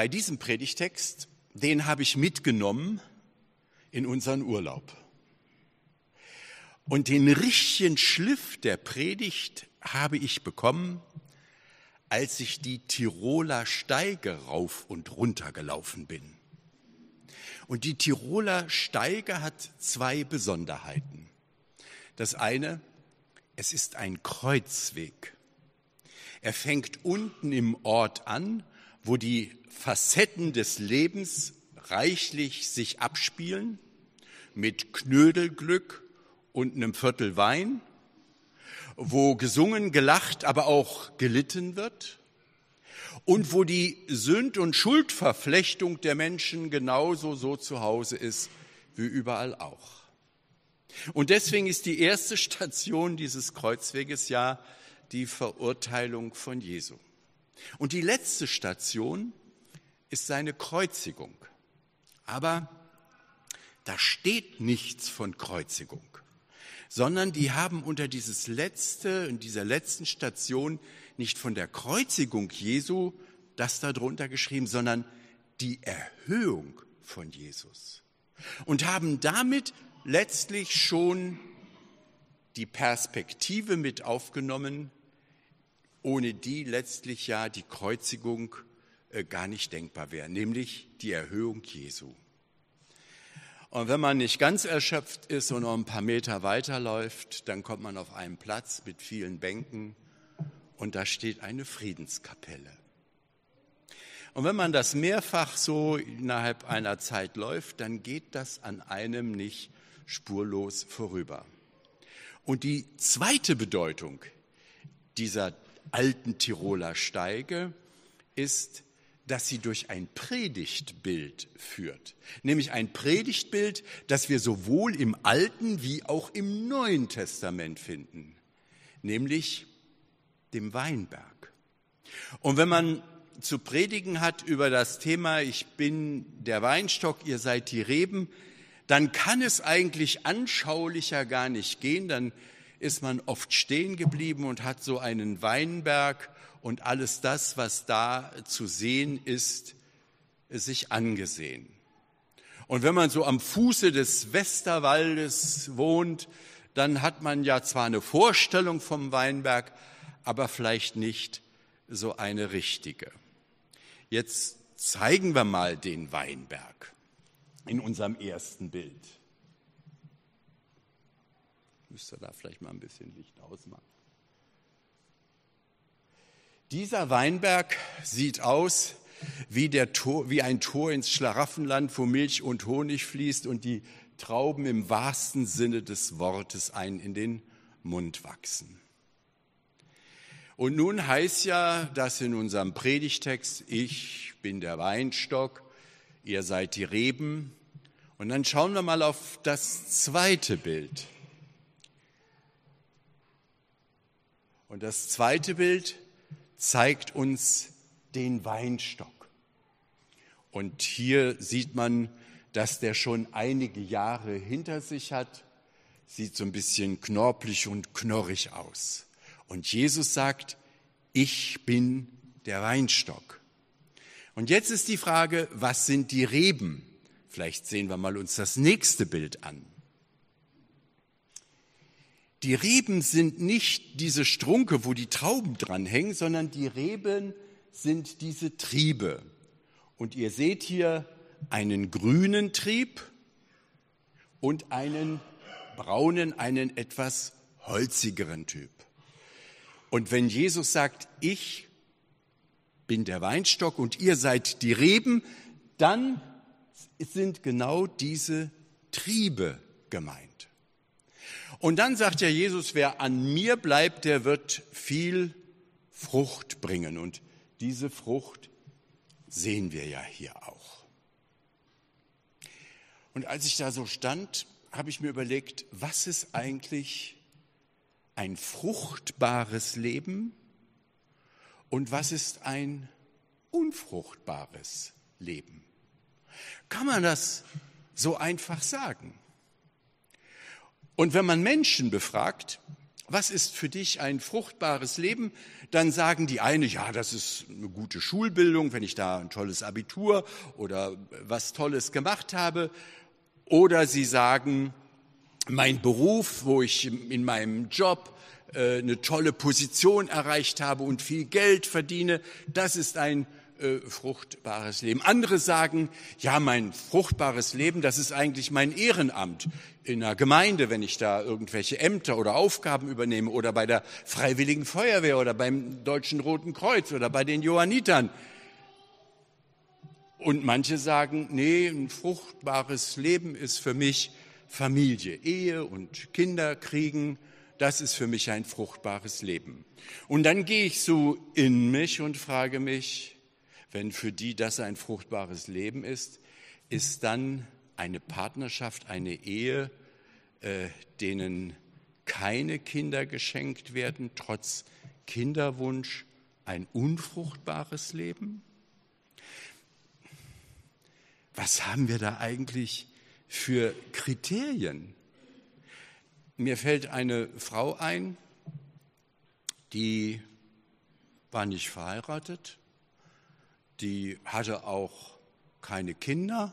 bei diesem Predigtext, den habe ich mitgenommen in unseren Urlaub. Und den richtigen Schliff der Predigt habe ich bekommen, als ich die Tiroler Steige rauf und runter gelaufen bin. Und die Tiroler Steige hat zwei Besonderheiten. Das eine, es ist ein Kreuzweg. Er fängt unten im Ort an, wo die Facetten des Lebens reichlich sich abspielen, mit Knödelglück und einem Viertel Wein, wo gesungen, gelacht, aber auch gelitten wird und wo die Sünd- und Schuldverflechtung der Menschen genauso so zu Hause ist wie überall auch. Und deswegen ist die erste Station dieses Kreuzweges ja die Verurteilung von Jesu. Und die letzte Station ist seine Kreuzigung. Aber da steht nichts von Kreuzigung, sondern die haben unter dieses letzte, in dieser letzten Station nicht von der Kreuzigung Jesu das darunter geschrieben, sondern die Erhöhung von Jesus. Und haben damit letztlich schon die Perspektive mit aufgenommen, ohne die letztlich ja die Kreuzigung äh, gar nicht denkbar wäre, nämlich die Erhöhung Jesu. Und wenn man nicht ganz erschöpft ist und noch ein paar Meter weiterläuft, dann kommt man auf einen Platz mit vielen Bänken und da steht eine Friedenskapelle. Und wenn man das mehrfach so innerhalb einer Zeit läuft, dann geht das an einem nicht spurlos vorüber. Und die zweite Bedeutung dieser alten Tiroler Steige ist, dass sie durch ein Predigtbild führt. Nämlich ein Predigtbild, das wir sowohl im Alten wie auch im Neuen Testament finden. Nämlich dem Weinberg. Und wenn man zu predigen hat über das Thema, ich bin der Weinstock, ihr seid die Reben, dann kann es eigentlich anschaulicher gar nicht gehen. Dann ist man oft stehen geblieben und hat so einen Weinberg und alles das, was da zu sehen ist, sich angesehen. Und wenn man so am Fuße des Westerwaldes wohnt, dann hat man ja zwar eine Vorstellung vom Weinberg, aber vielleicht nicht so eine richtige. Jetzt zeigen wir mal den Weinberg in unserem ersten Bild. Müsste da vielleicht mal ein bisschen Licht ausmachen. Dieser Weinberg sieht aus wie, der Tor, wie ein Tor ins Schlaraffenland, wo Milch und Honig fließt und die Trauben im wahrsten Sinne des Wortes ein in den Mund wachsen. Und nun heißt ja das in unserem Predigtext, ich bin der Weinstock, ihr seid die Reben. Und dann schauen wir mal auf das zweite Bild. Und das zweite Bild zeigt uns den Weinstock. Und hier sieht man, dass der schon einige Jahre hinter sich hat, sieht so ein bisschen knorpelig und knorrig aus. Und Jesus sagt, ich bin der Weinstock. Und jetzt ist die Frage, was sind die Reben? Vielleicht sehen wir mal uns das nächste Bild an. Die Reben sind nicht diese Strunke, wo die Trauben dranhängen, sondern die Reben sind diese Triebe. Und ihr seht hier einen grünen Trieb und einen braunen, einen etwas holzigeren Typ. Und wenn Jesus sagt, ich bin der Weinstock und ihr seid die Reben, dann sind genau diese Triebe gemeint. Und dann sagt ja Jesus, wer an mir bleibt, der wird viel Frucht bringen. Und diese Frucht sehen wir ja hier auch. Und als ich da so stand, habe ich mir überlegt, was ist eigentlich ein fruchtbares Leben und was ist ein unfruchtbares Leben? Kann man das so einfach sagen? Und wenn man Menschen befragt, was ist für dich ein fruchtbares Leben? Dann sagen die eine, ja, das ist eine gute Schulbildung, wenn ich da ein tolles Abitur oder was Tolles gemacht habe. Oder sie sagen, mein Beruf, wo ich in meinem Job äh, eine tolle Position erreicht habe und viel Geld verdiene, das ist ein äh, fruchtbares Leben. Andere sagen, ja, mein fruchtbares Leben, das ist eigentlich mein Ehrenamt in einer Gemeinde, wenn ich da irgendwelche Ämter oder Aufgaben übernehme oder bei der Freiwilligen Feuerwehr oder beim Deutschen Roten Kreuz oder bei den Johannitern. Und manche sagen, nee, ein fruchtbares Leben ist für mich Familie, Ehe und Kinder kriegen, das ist für mich ein fruchtbares Leben. Und dann gehe ich so in mich und frage mich, wenn für die das ein fruchtbares Leben ist, ist dann eine Partnerschaft, eine Ehe, äh, denen keine Kinder geschenkt werden, trotz Kinderwunsch, ein unfruchtbares Leben? Was haben wir da eigentlich für Kriterien? Mir fällt eine Frau ein, die war nicht verheiratet, die hatte auch keine Kinder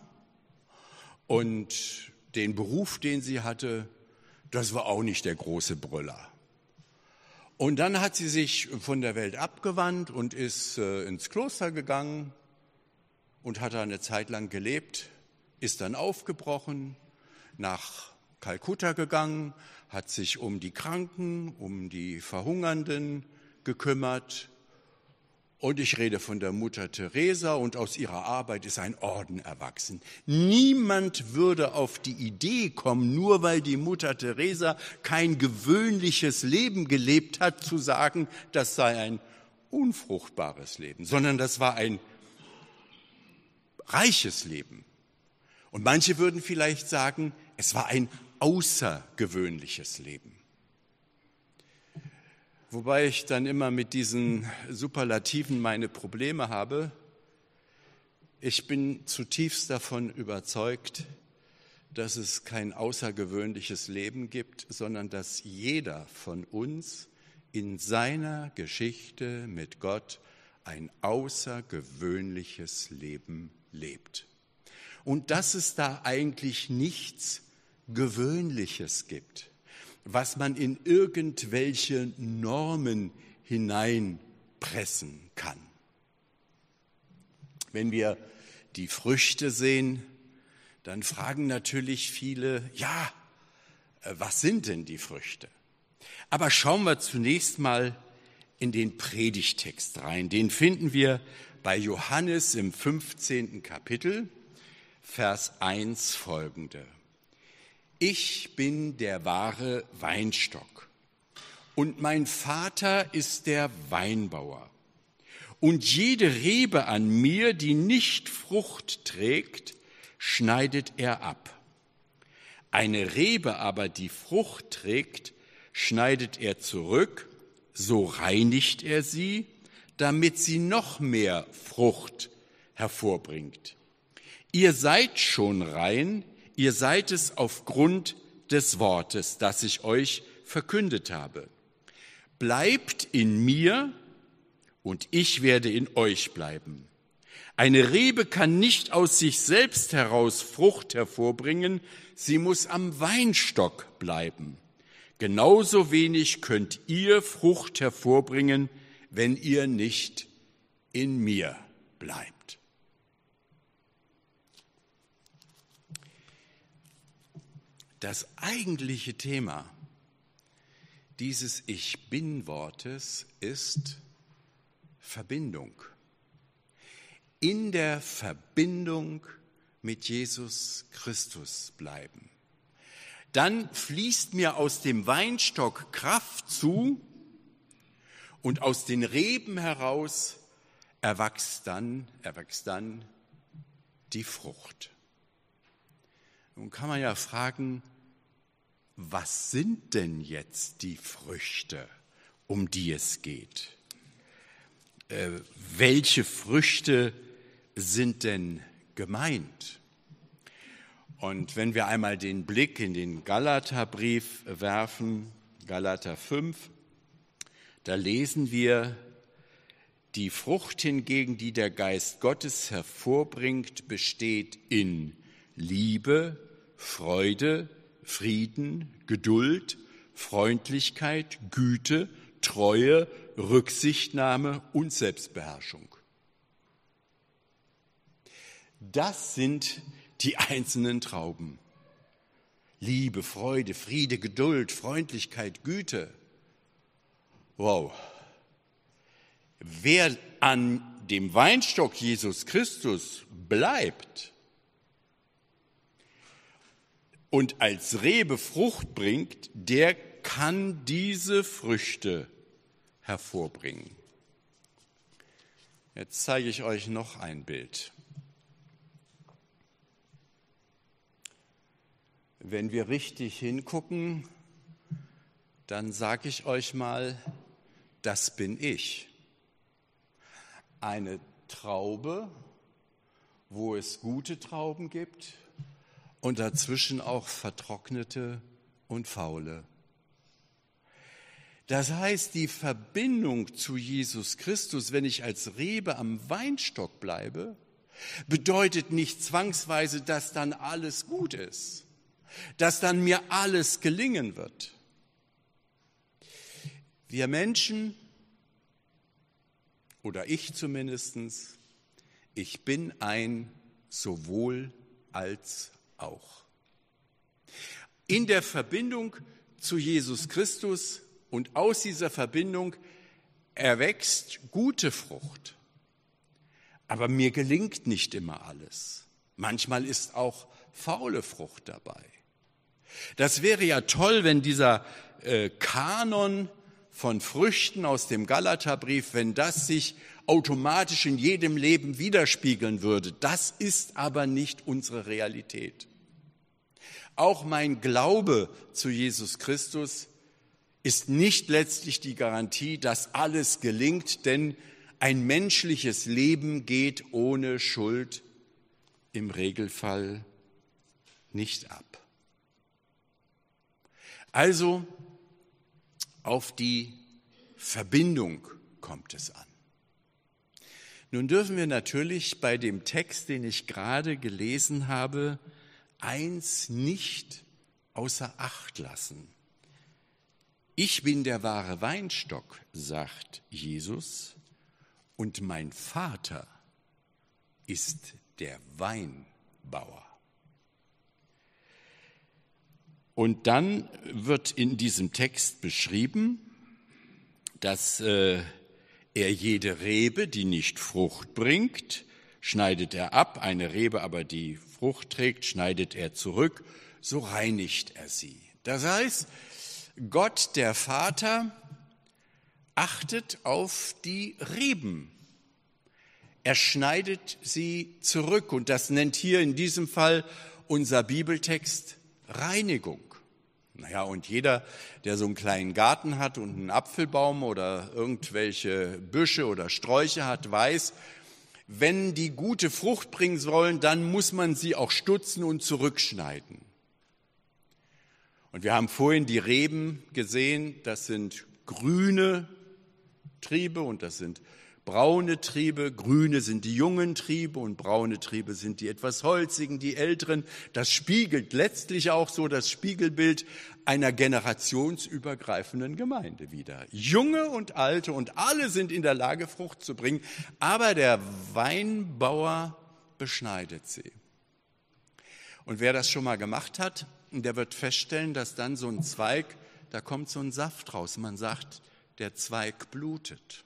und den Beruf, den sie hatte, das war auch nicht der große Brüller. Und dann hat sie sich von der Welt abgewandt und ist äh, ins Kloster gegangen und hat da eine Zeit lang gelebt, ist dann aufgebrochen, nach Kalkutta gegangen, hat sich um die Kranken, um die Verhungernden gekümmert und ich rede von der Mutter Teresa und aus ihrer Arbeit ist ein Orden erwachsen. Niemand würde auf die Idee kommen, nur weil die Mutter Teresa kein gewöhnliches Leben gelebt hat, zu sagen, das sei ein unfruchtbares Leben, sondern das war ein reiches Leben. Und manche würden vielleicht sagen, es war ein außergewöhnliches Leben. Wobei ich dann immer mit diesen Superlativen meine Probleme habe. Ich bin zutiefst davon überzeugt, dass es kein außergewöhnliches Leben gibt, sondern dass jeder von uns in seiner Geschichte mit Gott ein außergewöhnliches Leben lebt. Und dass es da eigentlich nichts Gewöhnliches gibt was man in irgendwelche Normen hineinpressen kann. Wenn wir die Früchte sehen, dann fragen natürlich viele, ja, äh, was sind denn die Früchte? Aber schauen wir zunächst mal in den Predigtext rein. Den finden wir bei Johannes im 15. Kapitel, Vers 1 folgende ich bin der wahre Weinstock und mein Vater ist der Weinbauer. Und jede Rebe an mir, die nicht Frucht trägt, schneidet er ab. Eine Rebe aber, die Frucht trägt, schneidet er zurück, so reinigt er sie, damit sie noch mehr Frucht hervorbringt. Ihr seid schon rein, ihr seid es aufgrund des Wortes, das ich euch verkündet habe. Bleibt in mir und ich werde in euch bleiben. Eine Rebe kann nicht aus sich selbst heraus Frucht hervorbringen, sie muss am Weinstock bleiben. Genauso wenig könnt ihr Frucht hervorbringen, wenn ihr nicht in mir bleibt. Das eigentliche Thema dieses Ich bin Wortes ist Verbindung. In der Verbindung mit Jesus Christus bleiben. Dann fließt mir aus dem Weinstock Kraft zu und aus den Reben heraus erwächst dann, erwächst dann die Frucht. Nun kann man ja fragen, was sind denn jetzt die Früchte, um die es geht? Äh, welche Früchte sind denn gemeint? Und wenn wir einmal den Blick in den Galaterbrief werfen, Galater 5, da lesen wir, die Frucht hingegen, die der Geist Gottes hervorbringt, besteht in Liebe, Freude, Frieden, Geduld, Freundlichkeit, Güte, Treue, Rücksichtnahme und Selbstbeherrschung. Das sind die einzelnen Trauben. Liebe, Freude, Friede, Geduld, Freundlichkeit, Güte. Wow. Wer an dem Weinstock Jesus Christus bleibt und als Rebe Frucht bringt, der kann diese Früchte hervorbringen. Jetzt zeige ich euch noch ein Bild. Wenn wir richtig hingucken, dann sage ich euch mal, das bin ich. Eine Traube, wo es gute Trauben gibt und dazwischen auch vertrocknete und faule. Das heißt, die Verbindung zu Jesus Christus, wenn ich als Rebe am Weinstock bleibe, bedeutet nicht zwangsweise, dass dann alles gut ist, dass dann mir alles gelingen wird. Wir Menschen, oder ich zumindestens, ich bin ein sowohl als auch. In der Verbindung zu Jesus Christus und aus dieser Verbindung erwächst gute Frucht. Aber mir gelingt nicht immer alles. Manchmal ist auch faule Frucht dabei. Das wäre ja toll, wenn dieser äh, Kanon von Früchten aus dem Galaterbrief, wenn das sich automatisch in jedem Leben widerspiegeln würde. Das ist aber nicht unsere Realität. Auch mein Glaube zu Jesus Christus ist nicht letztlich die Garantie, dass alles gelingt, denn ein menschliches Leben geht ohne Schuld im Regelfall nicht ab. Also auf die Verbindung kommt es an. Nun dürfen wir natürlich bei dem Text, den ich gerade gelesen habe, eins nicht außer Acht lassen. Ich bin der wahre Weinstock, sagt Jesus, und mein Vater ist der Weinbauer. Und dann wird in diesem Text beschrieben, dass äh, er jede Rebe, die nicht Frucht bringt, schneidet er ab, eine Rebe aber, die Frucht trägt, schneidet er zurück, so reinigt er sie. Das heißt, Gott der Vater achtet auf die Reben. Er schneidet sie zurück und das nennt hier in diesem Fall unser Bibeltext Reinigung. Naja, und jeder, der so einen kleinen Garten hat und einen Apfelbaum oder irgendwelche Büsche oder Sträuche hat, weiß, wenn die gute Frucht bringen sollen, dann muss man sie auch stutzen und zurückschneiden. Und wir haben vorhin die Reben gesehen, das sind grüne Triebe und das sind braune Triebe. Grüne sind die jungen Triebe und braune Triebe sind die etwas holzigen, die älteren. Das spiegelt letztlich auch so das Spiegelbild einer generationsübergreifenden Gemeinde wieder. Junge und alte und alle sind in der Lage, Frucht zu bringen, aber der Weinbauer beschneidet sie. Und wer das schon mal gemacht hat, der wird feststellen, dass dann so ein Zweig, da kommt so ein Saft raus. Man sagt, der Zweig blutet.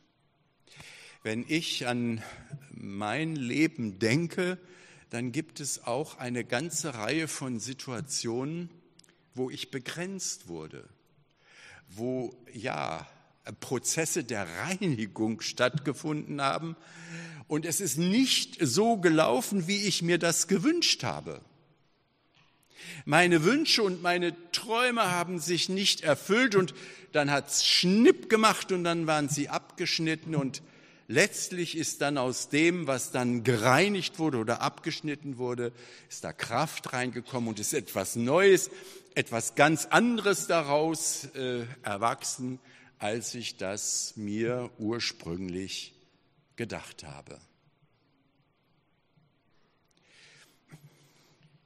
Wenn ich an mein Leben denke, dann gibt es auch eine ganze Reihe von Situationen, wo ich begrenzt wurde, wo ja Prozesse der Reinigung stattgefunden haben und es ist nicht so gelaufen, wie ich mir das gewünscht habe. Meine Wünsche und meine Träume haben sich nicht erfüllt und dann hat es Schnipp gemacht und dann waren sie abgeschnitten und letztlich ist dann aus dem, was dann gereinigt wurde oder abgeschnitten wurde, ist da Kraft reingekommen und ist etwas Neues, etwas ganz anderes daraus äh, erwachsen, als ich das mir ursprünglich gedacht habe.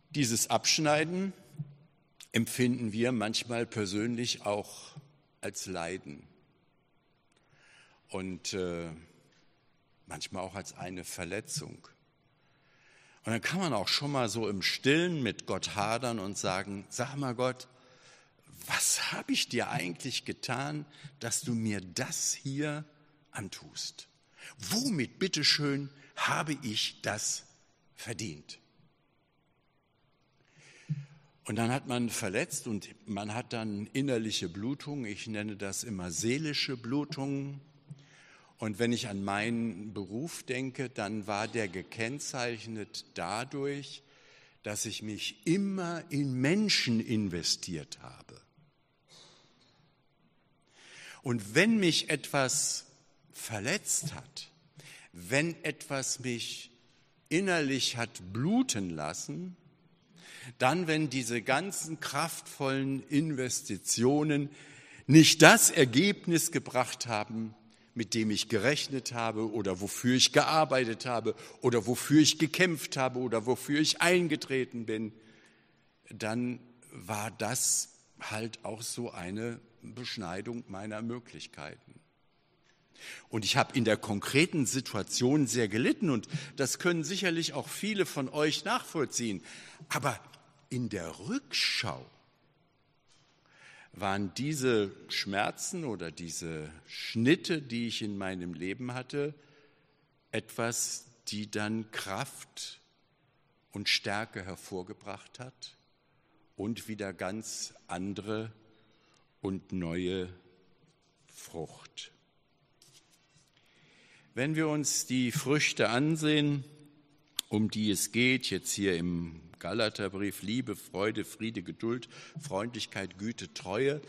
Dieses Abschneiden empfinden wir manchmal persönlich auch als Leiden und äh, manchmal auch als eine Verletzung. Und dann kann man auch schon mal so im Stillen mit Gott hadern und sagen, sag mal Gott, was habe ich dir eigentlich getan, dass du mir das hier antust? Womit, bitteschön, habe ich das verdient? Und dann hat man verletzt und man hat dann innerliche Blutung. Ich nenne das immer seelische Blutung. Und wenn ich an meinen Beruf denke, dann war der gekennzeichnet dadurch, dass ich mich immer in Menschen investiert habe. Und wenn mich etwas verletzt hat, wenn etwas mich innerlich hat bluten lassen, dann, wenn diese ganzen kraftvollen Investitionen nicht das Ergebnis gebracht haben, mit dem ich gerechnet habe oder wofür ich gearbeitet habe oder wofür ich gekämpft habe oder wofür ich eingetreten bin, dann war das halt auch so eine Beschneidung meiner Möglichkeiten. Und ich habe in der konkreten Situation sehr gelitten und das können sicherlich auch viele von euch nachvollziehen. Aber in der Rückschau waren diese Schmerzen oder diese Schnitte, die ich in meinem Leben hatte, etwas, die dann Kraft und Stärke hervorgebracht hat und wieder ganz andere und neue Frucht. Wenn wir uns die Früchte ansehen, um die es geht, jetzt hier im Galaterbrief, Liebe, Freude, Friede, Geduld, Freundlichkeit, Güte, Treue,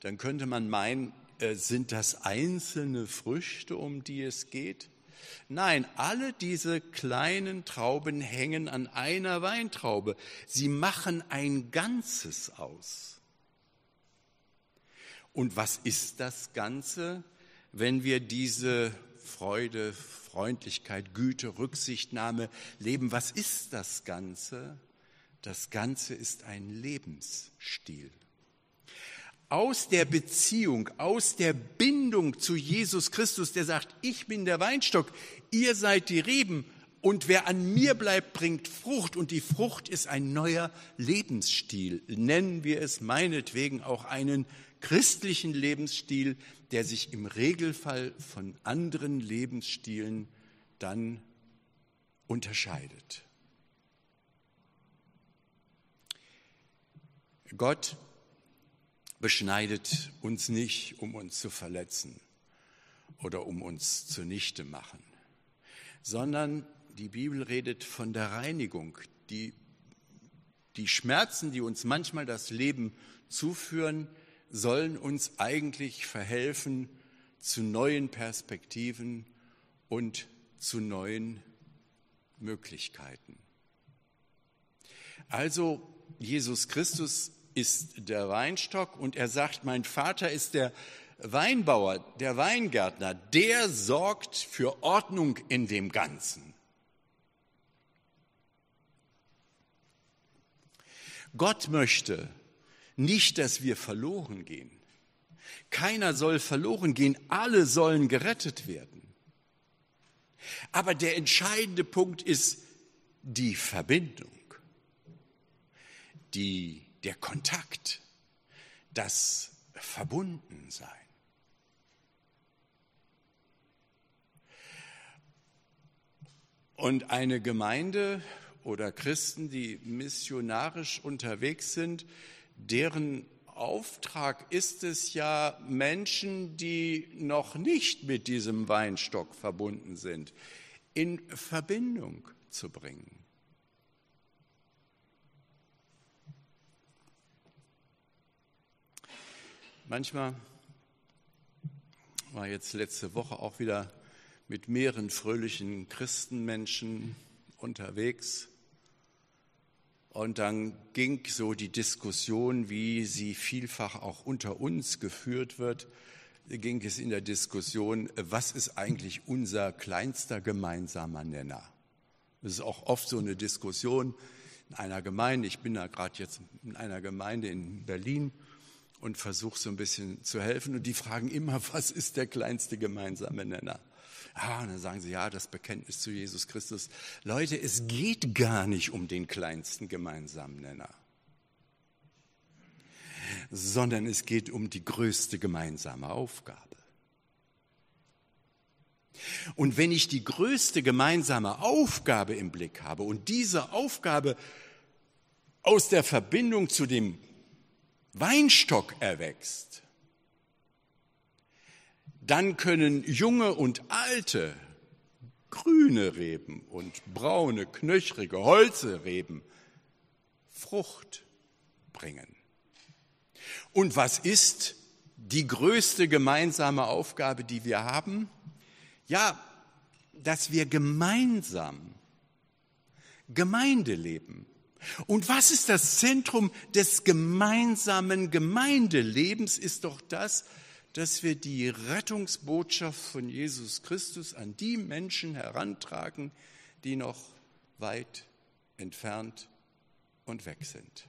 dann könnte man meinen, äh, sind das einzelne Früchte, um die es geht? Nein, alle diese kleinen Trauben hängen an einer Weintraube. Sie machen ein Ganzes aus. Und was ist das Ganze, wenn wir diese Freude, Freundlichkeit, Güte, Rücksichtnahme leben? Was ist das Ganze? Das Ganze ist ein Lebensstil. Aus der Beziehung, aus der Bindung zu Jesus Christus, der sagt, ich bin der Weinstock, ihr seid die Reben und wer an mir bleibt, bringt Frucht und die Frucht ist ein neuer Lebensstil. Nennen wir es meinetwegen auch einen christlichen Lebensstil, der sich im Regelfall von anderen Lebensstilen dann unterscheidet. Gott beschneidet uns nicht, um uns zu verletzen oder um uns zunichte machen, sondern die Bibel redet von der Reinigung. Die, die Schmerzen, die uns manchmal das Leben zuführen, sollen uns eigentlich verhelfen zu neuen Perspektiven und zu neuen Möglichkeiten. Also Jesus Christus ist der Weinstock und er sagt, mein Vater ist der Weinbauer, der Weingärtner, der sorgt für Ordnung in dem Ganzen. Gott möchte nicht, dass wir verloren gehen. Keiner soll verloren gehen, alle sollen gerettet werden. Aber der entscheidende Punkt ist die Verbindung, die der Kontakt, das Verbundensein. Und eine Gemeinde oder Christen, die missionarisch unterwegs sind, deren Auftrag ist es ja, Menschen, die noch nicht mit diesem Weinstock verbunden sind, in Verbindung zu bringen. Manchmal war jetzt letzte Woche auch wieder mit mehreren fröhlichen Christenmenschen unterwegs. Und dann ging so die Diskussion, wie sie vielfach auch unter uns geführt wird, ging es in der Diskussion, was ist eigentlich unser kleinster gemeinsamer Nenner? Das ist auch oft so eine Diskussion in einer Gemeinde. Ich bin da gerade jetzt in einer Gemeinde in Berlin und versuche so ein bisschen zu helfen. Und die fragen immer, was ist der kleinste gemeinsame Nenner? Ah, und dann sagen sie, ja, das Bekenntnis zu Jesus Christus. Leute, es geht gar nicht um den kleinsten gemeinsamen Nenner, sondern es geht um die größte gemeinsame Aufgabe. Und wenn ich die größte gemeinsame Aufgabe im Blick habe und diese Aufgabe aus der Verbindung zu dem Weinstock erwächst, dann können junge und alte, grüne Reben und braune, knöchrige Holzreben Frucht bringen. Und was ist die größte gemeinsame Aufgabe, die wir haben? Ja, dass wir gemeinsam Gemeinde leben. Und was ist das Zentrum des gemeinsamen Gemeindelebens? Ist doch das, dass wir die Rettungsbotschaft von Jesus Christus an die Menschen herantragen, die noch weit entfernt und weg sind.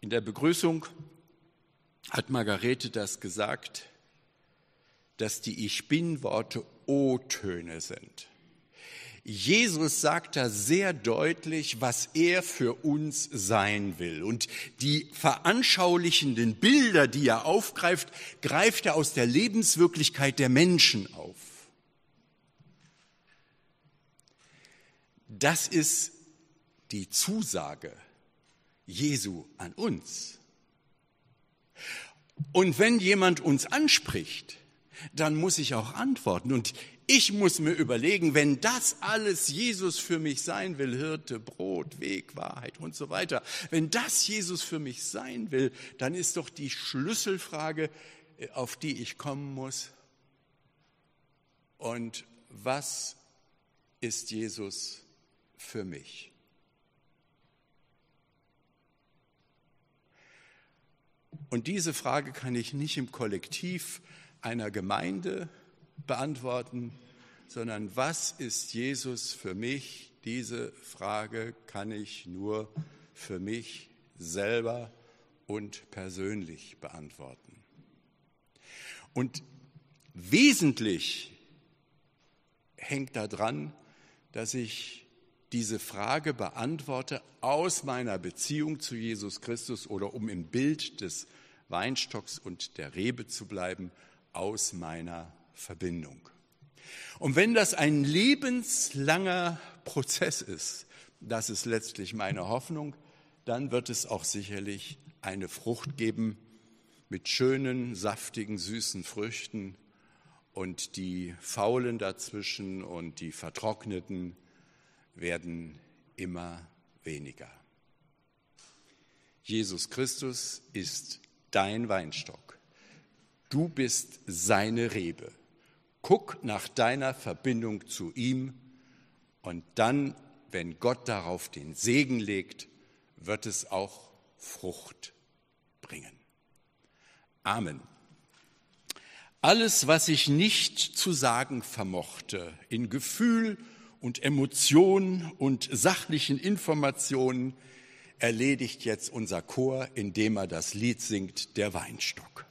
In der Begrüßung hat Margarete das gesagt, dass die Ich bin-Worte O-Töne sind. Jesus sagt da sehr deutlich, was er für uns sein will. Und die veranschaulichenden Bilder, die er aufgreift, greift er aus der Lebenswirklichkeit der Menschen auf. Das ist die Zusage Jesu an uns. Und wenn jemand uns anspricht, dann muss ich auch antworten. Und ich muss mir überlegen, wenn das alles Jesus für mich sein will, Hirte, Brot, Weg, Wahrheit und so weiter, wenn das Jesus für mich sein will, dann ist doch die Schlüsselfrage, äh, auf die ich kommen muss, und was ist Jesus für mich? Und diese Frage kann ich nicht im Kollektiv einer Gemeinde beantworten, sondern was ist Jesus für mich? Diese Frage kann ich nur für mich selber und persönlich beantworten. Und wesentlich hängt daran, dass ich diese Frage beantworte aus meiner Beziehung zu Jesus Christus oder um im Bild des Weinstocks und der Rebe zu bleiben, aus meiner Verbindung. Und wenn das ein lebenslanger Prozess ist, das ist letztlich meine Hoffnung, dann wird es auch sicherlich eine Frucht geben mit schönen, saftigen, süßen Früchten und die faulen dazwischen und die vertrockneten werden immer weniger. Jesus Christus ist dein Weinstock. Du bist seine Rebe. Guck nach deiner Verbindung zu ihm und dann, wenn Gott darauf den Segen legt, wird es auch Frucht bringen. Amen. Alles, was ich nicht zu sagen vermochte, in Gefühl und Emotion und sachlichen Informationen, erledigt jetzt unser Chor, indem er das Lied singt, der Weinstock.